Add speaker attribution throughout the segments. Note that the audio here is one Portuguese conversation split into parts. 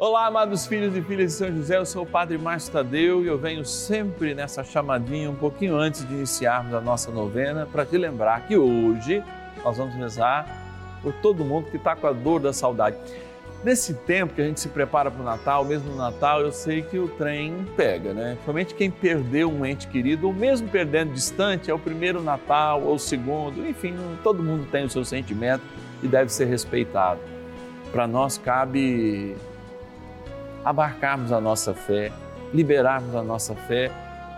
Speaker 1: Olá, amados filhos e filhas de São José, eu sou o Padre Márcio Tadeu e eu venho sempre nessa chamadinha um pouquinho antes de iniciarmos a nossa novena para te lembrar que hoje nós vamos rezar por todo mundo que está com a dor da saudade. Nesse tempo que a gente se prepara para o Natal, mesmo no Natal, eu sei que o trem pega, né? Principalmente quem perdeu um ente querido, ou mesmo perdendo distante, é o primeiro Natal ou o segundo, enfim, todo mundo tem o seu sentimento e deve ser respeitado. Para nós cabe abarcarmos a nossa fé, liberarmos a nossa fé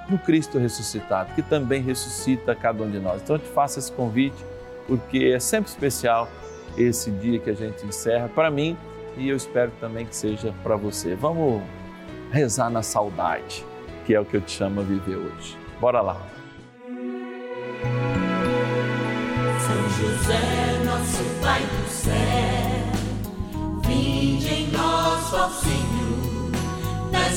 Speaker 1: no Cristo ressuscitado, que também ressuscita cada um de nós. Então eu te faço esse convite, porque é sempre especial esse dia que a gente encerra para mim e eu espero também que seja para você. Vamos rezar na saudade, que é o que eu te chamo a viver hoje. Bora lá.
Speaker 2: São José, nosso Pai do céu, vinde em nós, ó Senhor,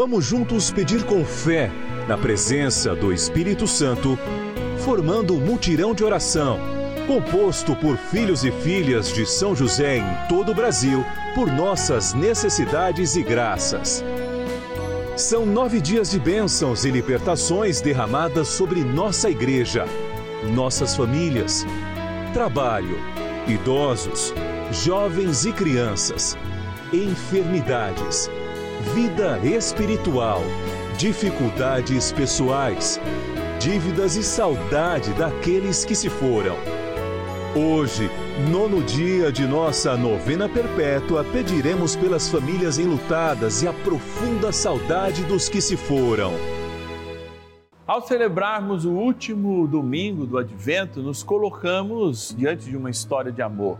Speaker 3: Vamos juntos pedir com fé, na presença do Espírito Santo, formando um mutirão de oração, composto por filhos e filhas de São José em todo o Brasil, por nossas necessidades e graças. São nove dias de bênçãos e libertações derramadas sobre nossa igreja, nossas famílias, trabalho, idosos, jovens e crianças, enfermidades, vida espiritual, dificuldades pessoais, dívidas e saudade daqueles que se foram. Hoje, nono dia de nossa novena perpétua, pediremos pelas famílias enlutadas e a profunda saudade dos que se foram.
Speaker 1: Ao celebrarmos o último domingo do Advento, nos colocamos diante de uma história de amor.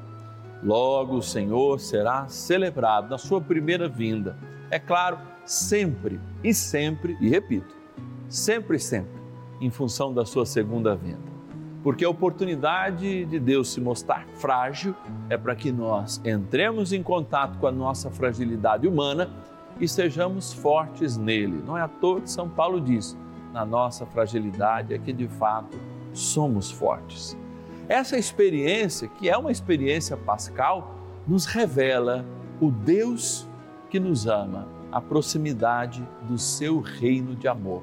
Speaker 1: Logo o Senhor será celebrado na sua primeira vinda. É claro, sempre e sempre, e repito, sempre e sempre, em função da sua segunda vinda. Porque a oportunidade de Deus se mostrar frágil é para que nós entremos em contato com a nossa fragilidade humana e sejamos fortes nele. Não é à toa que São Paulo diz: na nossa fragilidade é que de fato somos fortes. Essa experiência, que é uma experiência pascal, nos revela o Deus que nos ama, a proximidade do seu reino de amor.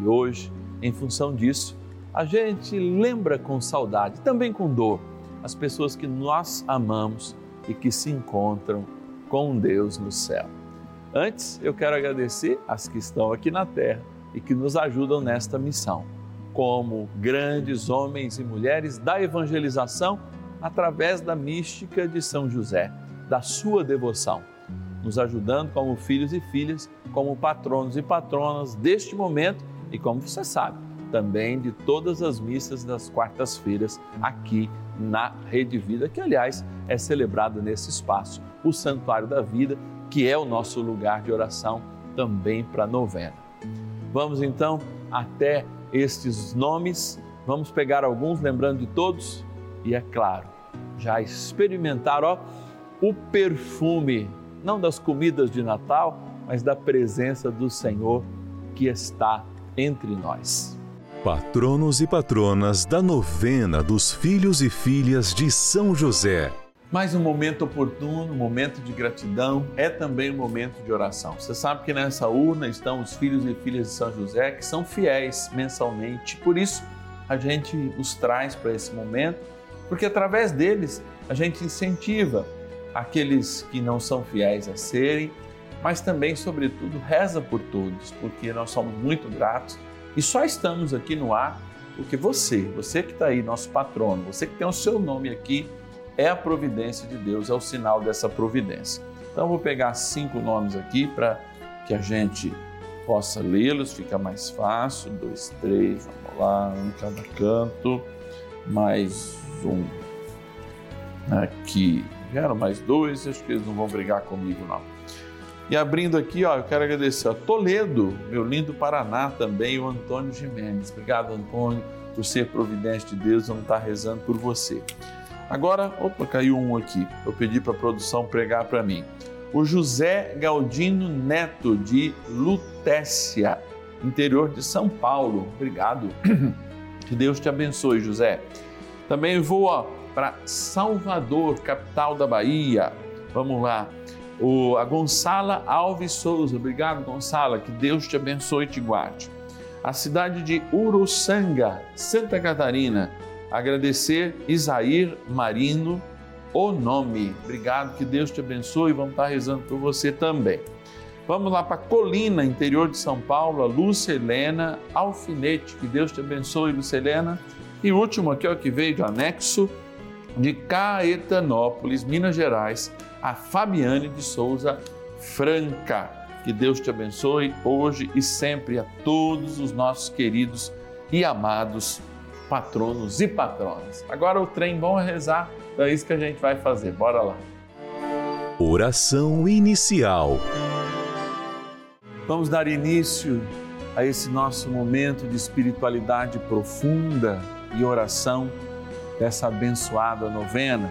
Speaker 1: E hoje, em função disso, a gente lembra com saudade, também com dor, as pessoas que nós amamos e que se encontram com Deus no céu. Antes, eu quero agradecer as que estão aqui na terra e que nos ajudam nesta missão, como grandes homens e mulheres da evangelização através da mística de São José, da sua devoção, nos ajudando como filhos e filhas, como patronos e patronas deste momento e, como você sabe, também de todas as missas das quartas-feiras aqui na Rede Vida, que aliás é celebrada nesse espaço, o Santuário da Vida, que é o nosso lugar de oração também para a novena. Vamos então até estes nomes, vamos pegar alguns, lembrando de todos, e é claro, já experimentar ó, o perfume, não das comidas de Natal, mas da presença do Senhor que está entre nós.
Speaker 3: Patronos e patronas da novena dos filhos e filhas de São José.
Speaker 1: Mais um momento oportuno, um momento de gratidão, é também um momento de oração. Você sabe que nessa urna estão os filhos e filhas de São José que são fiéis mensalmente, por isso a gente os traz para esse momento, porque através deles a gente incentiva aqueles que não são fiéis a serem, mas também, sobretudo, reza por todos, porque nós somos muito gratos e só estamos aqui no ar porque você, você que está aí, nosso patrono, você que tem o seu nome aqui, é a providência de Deus, é o sinal dessa providência. Então, vou pegar cinco nomes aqui para que a gente possa lê-los, fica mais fácil. Dois, três, vamos lá, um em cada canto. Mais um aqui. Vieram mais dois, acho que eles não vão brigar comigo, não. E abrindo aqui, ó, eu quero agradecer a Toledo, meu lindo Paraná também, o Antônio Jimenez. Obrigado, Antônio, por ser providência de Deus, vamos estar rezando por você. Agora, opa, caiu um aqui. Eu pedi para a produção pregar para mim. O José Galdino Neto, de Lutécia, interior de São Paulo. Obrigado. Que Deus te abençoe, José. Também vou para Salvador, capital da Bahia. Vamos lá. O, a Gonçala Alves Souza. Obrigado, Gonçala. Que Deus te abençoe e te guarde. A cidade de Uruçanga, Santa Catarina agradecer Isair Marino o nome. Obrigado, que Deus te abençoe. Vamos estar rezando por você também. Vamos lá para Colina, interior de São Paulo, Lúcia Helena Alfinete. Que Deus te abençoe, Lúcia Helena. E último aqui, ó, que veio de anexo de Caetanópolis, Minas Gerais, a Fabiane de Souza Franca. Que Deus te abençoe hoje e sempre a todos os nossos queridos e amados patronos e patronas. Agora o trem bom é rezar, então é isso que a gente vai fazer. Bora lá.
Speaker 3: Oração inicial.
Speaker 1: Vamos dar início a esse nosso momento de espiritualidade profunda e oração dessa abençoada novena,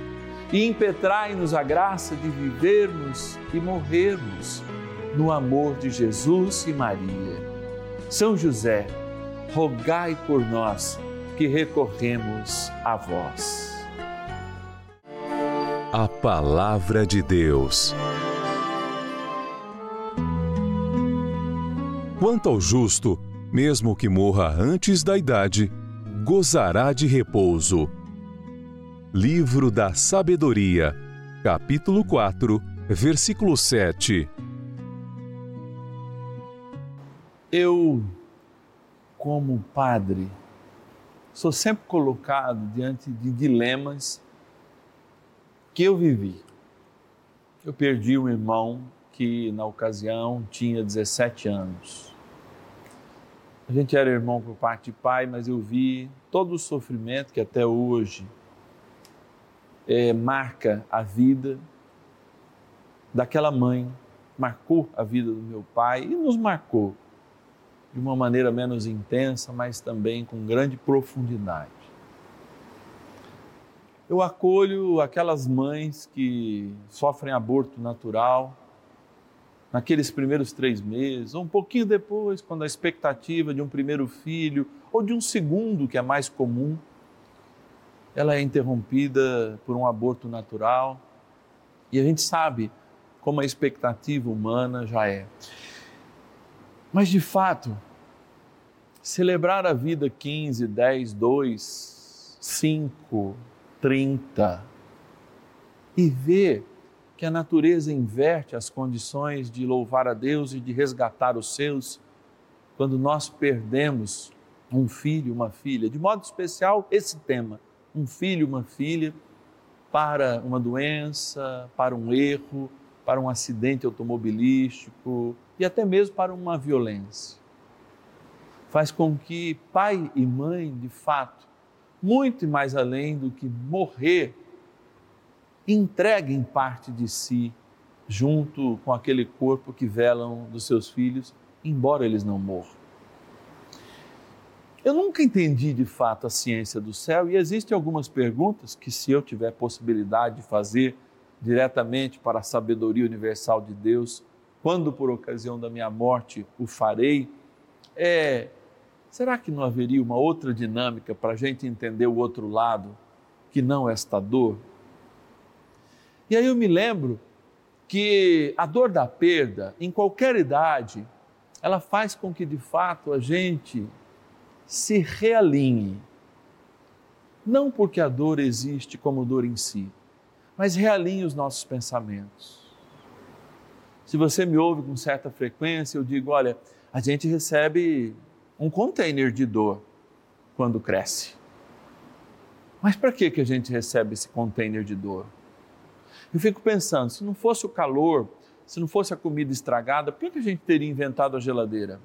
Speaker 1: e impetrai-nos a graça de vivermos e morrermos no amor de Jesus e Maria. São José, rogai por nós que recorremos a vós.
Speaker 3: A Palavra de Deus. Quanto ao justo, mesmo que morra antes da idade, gozará de repouso. Livro da Sabedoria, capítulo 4, versículo 7.
Speaker 1: Eu, como padre, sou sempre colocado diante de dilemas que eu vivi. Eu perdi um irmão que, na ocasião, tinha 17 anos. A gente era irmão por parte de pai, mas eu vi todo o sofrimento que até hoje é, marca a vida daquela mãe, marcou a vida do meu pai e nos marcou de uma maneira menos intensa, mas também com grande profundidade. Eu acolho aquelas mães que sofrem aborto natural naqueles primeiros três meses, ou um pouquinho depois, quando a expectativa de um primeiro filho ou de um segundo, que é mais comum. Ela é interrompida por um aborto natural. E a gente sabe como a expectativa humana já é. Mas de fato, celebrar a vida 15, 10, 2, 5, 30 e ver que a natureza inverte as condições de louvar a Deus e de resgatar os seus quando nós perdemos um filho, uma filha, de modo especial esse tema, um filho, uma filha, para uma doença, para um erro, para um acidente automobilístico e até mesmo para uma violência. Faz com que pai e mãe, de fato, muito mais além do que morrer, entreguem parte de si junto com aquele corpo que velam dos seus filhos, embora eles não morram. Eu nunca entendi de fato a ciência do céu e existem algumas perguntas que, se eu tiver possibilidade de fazer diretamente para a sabedoria universal de Deus, quando por ocasião da minha morte o farei, é: será que não haveria uma outra dinâmica para a gente entender o outro lado que não esta dor? E aí eu me lembro que a dor da perda, em qualquer idade, ela faz com que de fato a gente se realinhe. Não porque a dor existe como dor em si, mas realinhe os nossos pensamentos. Se você me ouve com certa frequência, eu digo: olha, a gente recebe um container de dor quando cresce. Mas para que, que a gente recebe esse container de dor? Eu fico pensando: se não fosse o calor, se não fosse a comida estragada, por que, que a gente teria inventado a geladeira?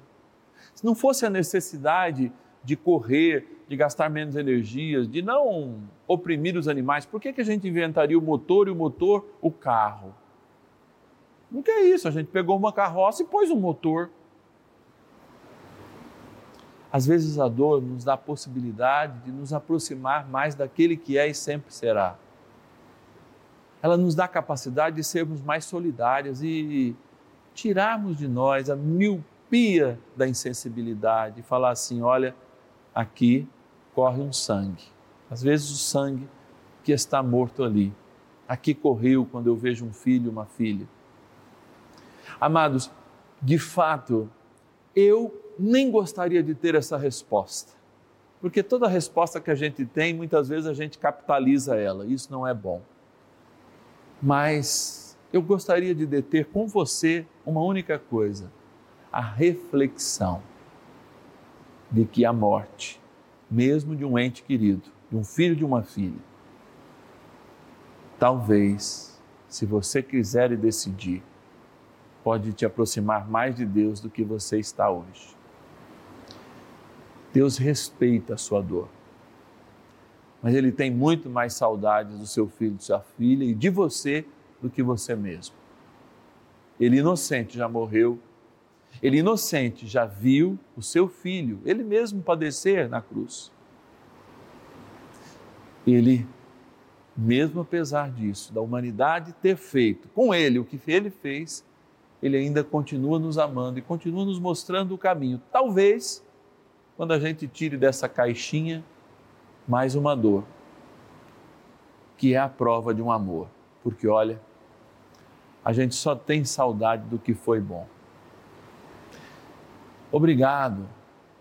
Speaker 1: Se não fosse a necessidade de correr, de gastar menos energias, de não oprimir os animais, por que, que a gente inventaria o motor e o motor o carro? Não que é isso, a gente pegou uma carroça e pôs um motor. Às vezes a dor nos dá a possibilidade de nos aproximar mais daquele que é e sempre será. Ela nos dá a capacidade de sermos mais solidárias e tirarmos de nós a miopia da insensibilidade e falar assim: olha, aqui corre um sangue. Às vezes o sangue que está morto ali. Aqui correu quando eu vejo um filho, uma filha. Amados, de fato, eu nem gostaria de ter essa resposta. Porque toda resposta que a gente tem, muitas vezes a gente capitaliza ela. Isso não é bom. Mas eu gostaria de deter com você uma única coisa: a reflexão de que a morte, mesmo de um ente querido, de um filho de uma filha, talvez, se você quiser e decidir, pode te aproximar mais de Deus do que você está hoje. Deus respeita a sua dor, mas Ele tem muito mais saudades do seu filho, de sua filha e de você do que você mesmo. Ele inocente já morreu ele inocente já viu o seu filho, ele mesmo padecer na cruz. Ele, mesmo apesar disso, da humanidade ter feito com ele o que ele fez, ele ainda continua nos amando e continua nos mostrando o caminho. Talvez, quando a gente tire dessa caixinha mais uma dor, que é a prova de um amor. Porque olha, a gente só tem saudade do que foi bom. Obrigado,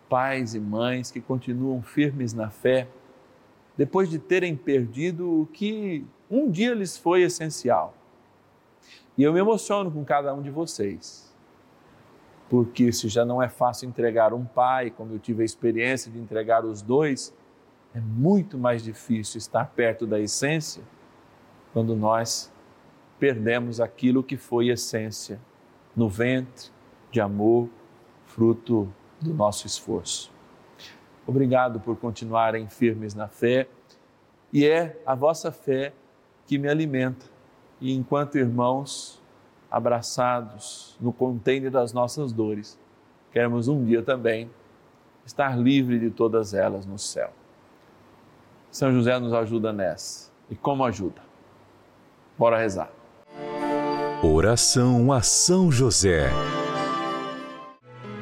Speaker 1: pais e mães que continuam firmes na fé, depois de terem perdido o que um dia lhes foi essencial. E eu me emociono com cada um de vocês, porque se já não é fácil entregar um pai, como eu tive a experiência de entregar os dois, é muito mais difícil estar perto da essência quando nós perdemos aquilo que foi essência no ventre de amor fruto do nosso esforço. Obrigado por continuarem firmes na fé e é a vossa fé que me alimenta. E enquanto irmãos abraçados no container das nossas dores, queremos um dia também estar livre de todas elas no céu. São José nos ajuda nessa. E como ajuda? Bora rezar.
Speaker 3: Oração a São José.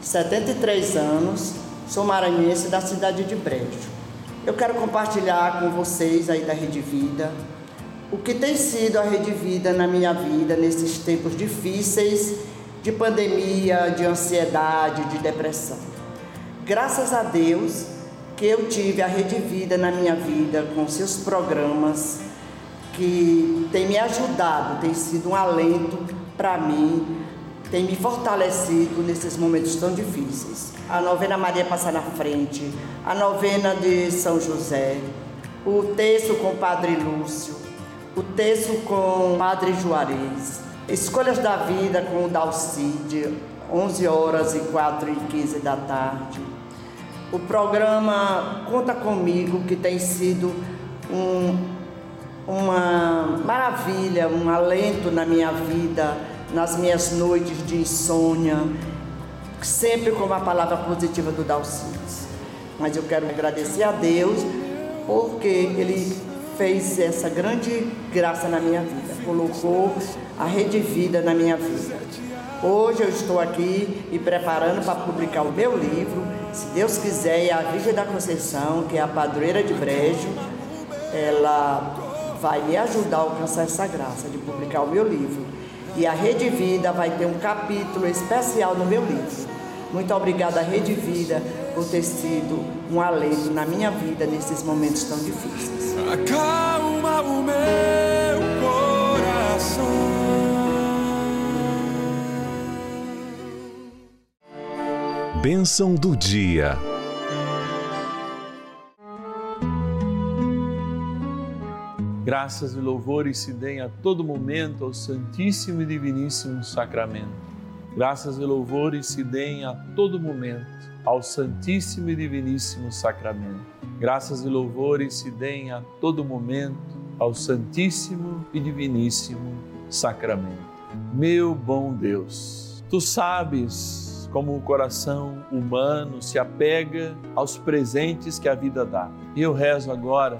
Speaker 4: 73 anos, sou maranhense da cidade de Brejo. Eu quero compartilhar com vocês aí da Rede Vida o que tem sido a Rede Vida na minha vida nesses tempos difíceis de pandemia, de ansiedade, de depressão. Graças a Deus que eu tive a Rede Vida na minha vida com seus programas que tem me ajudado, tem sido um alento para mim tem me fortalecido nesses momentos tão difíceis. A novena Maria Passa na Frente, a novena de São José, o texto com o Padre Lúcio, o texto com o Padre Juarez, Escolhas da Vida com o Dalcide, 11 horas e 4 e 15 da tarde. O programa Conta Comigo, que tem sido um, uma maravilha, um alento na minha vida nas minhas noites de insônia, sempre com a palavra positiva do Dalcides. Mas eu quero agradecer a Deus porque Ele fez essa grande graça na minha vida, colocou a rede vida na minha vida. Hoje eu estou aqui me preparando para publicar o meu livro, se Deus quiser, é a Virgem da Conceição, que é a padroeira de Brejo, ela vai me ajudar a alcançar essa graça de publicar o meu livro. E a Rede Vida vai ter um capítulo especial no meu livro. Muito obrigada, Rede Vida, por ter sido um alento na minha vida nesses momentos tão difíceis.
Speaker 5: Acalma o meu coração.
Speaker 3: Bênção do dia.
Speaker 1: Graças e louvores se deem a todo momento ao Santíssimo e Diviníssimo Sacramento. Graças e louvores se deem a todo momento ao Santíssimo e Diviníssimo Sacramento. Graças e louvores se deem a todo momento ao Santíssimo e Diviníssimo Sacramento. Meu bom Deus, tu sabes como o coração humano se apega aos presentes que a vida dá. E eu rezo agora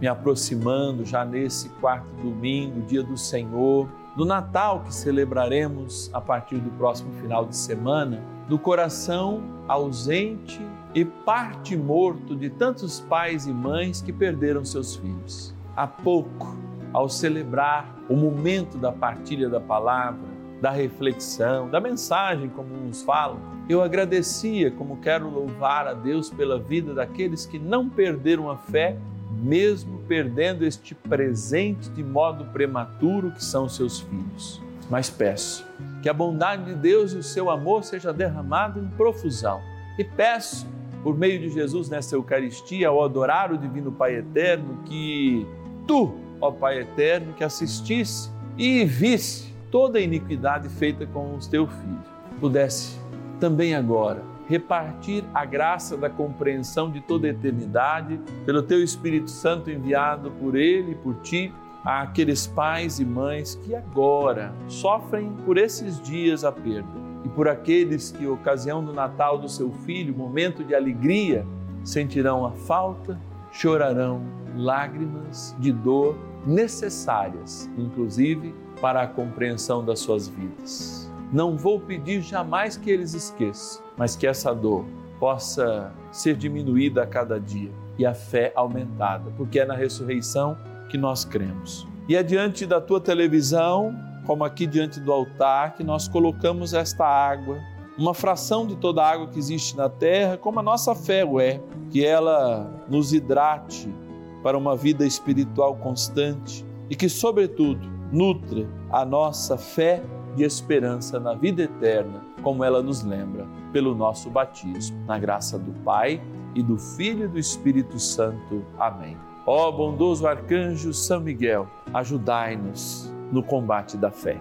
Speaker 1: me aproximando já nesse quarto domingo, dia do Senhor, do Natal que celebraremos a partir do próximo final de semana, do coração ausente e parte morto de tantos pais e mães que perderam seus filhos. Há pouco, ao celebrar o momento da partilha da palavra, da reflexão, da mensagem, como nos falam, eu agradecia, como quero louvar a Deus pela vida daqueles que não perderam a fé mesmo perdendo este presente de modo prematuro que são seus filhos. Mas peço que a bondade de Deus e o seu amor seja derramado em profusão. E peço, por meio de Jesus nessa Eucaristia, ao adorar o Divino Pai Eterno, que tu ó Pai eterno, que assistisse e visse toda a iniquidade feita com os teu filho, pudesse também agora repartir a graça da compreensão de toda a eternidade pelo teu Espírito Santo enviado por ele e por ti àqueles pais e mães que agora sofrem por esses dias a perda e por aqueles que, ocasião do Natal do seu filho, momento de alegria, sentirão a falta, chorarão lágrimas de dor necessárias, inclusive para a compreensão das suas vidas. Não vou pedir jamais que eles esqueçam, mas que essa dor possa ser diminuída a cada dia e a fé aumentada, porque é na ressurreição que nós cremos. E é diante da tua televisão, como aqui diante do altar, que nós colocamos esta água, uma fração de toda a água que existe na terra, como a nossa fé o é, que ela nos hidrate para uma vida espiritual constante e que, sobretudo, nutre a nossa fé e esperança na vida eterna, como ela nos lembra pelo nosso batismo, na graça do Pai e do Filho e do Espírito Santo. Amém. Ó bondoso arcanjo São Miguel, ajudai-nos no combate da fé.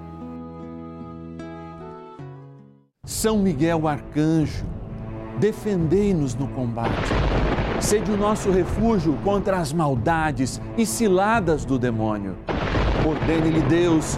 Speaker 6: São Miguel arcanjo, defendei-nos no combate. Sede o nosso refúgio contra as maldades e ciladas do demônio. Ordene-lhe Deus,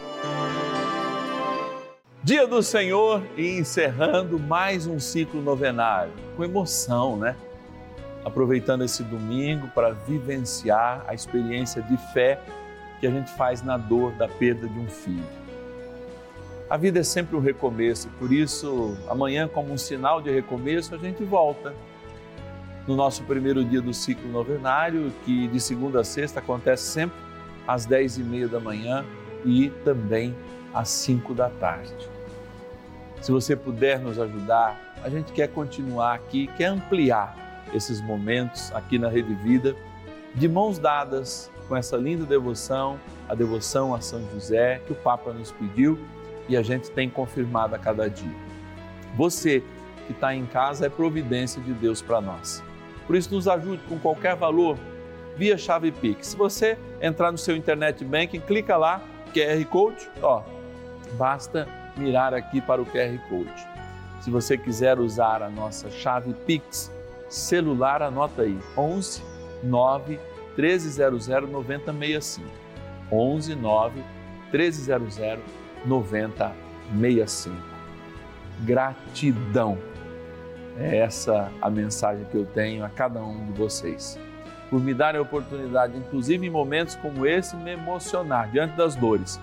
Speaker 1: Dia do Senhor e encerrando mais um ciclo novenário, com emoção, né? Aproveitando esse domingo para vivenciar a experiência de fé que a gente faz na dor da perda de um filho. A vida é sempre um recomeço, por isso, amanhã, como um sinal de recomeço, a gente volta no nosso primeiro dia do ciclo novenário, que de segunda a sexta acontece sempre às dez e meia da manhã e também às cinco da tarde. Se você puder nos ajudar, a gente quer continuar aqui, quer ampliar esses momentos aqui na Rede Vida, de mãos dadas com essa linda devoção, a devoção a São José, que o Papa nos pediu e a gente tem confirmado a cada dia. Você que está em casa é providência de Deus para nós. Por isso, nos ajude com qualquer valor via chave Pix. Se você entrar no seu internet banking, clica lá, QR Code, ó, basta mirar aqui para o QR Code. Se você quiser usar a nossa chave Pix celular, anota aí, 11 9 1300 9065. 11 9 1300 9065. Gratidão. É essa a mensagem que eu tenho a cada um de vocês. Por me darem a oportunidade, inclusive em momentos como esse, me emocionar diante das dores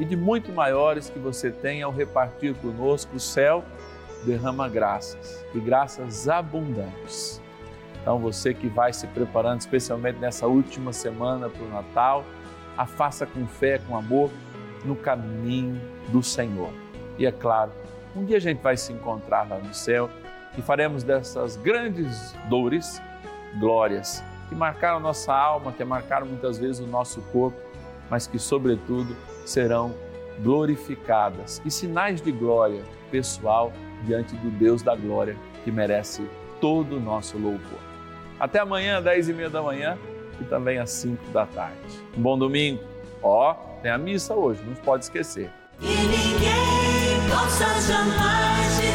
Speaker 1: e de muito maiores que você tem ao repartir conosco o céu derrama graças e graças abundantes. Então você que vai se preparando especialmente nessa última semana para o Natal, a faça com fé, com amor no caminho do Senhor. E é claro, um dia a gente vai se encontrar lá no céu e faremos dessas grandes dores glórias que marcaram nossa alma, que marcaram muitas vezes o nosso corpo, mas que sobretudo serão glorificadas e sinais de glória pessoal diante do Deus da glória que merece todo o nosso louvor. Até amanhã, 10 e meia da manhã e também às 5 da tarde. Um bom domingo. Ó, tem a missa hoje, não pode esquecer.
Speaker 2: E ninguém possa jamais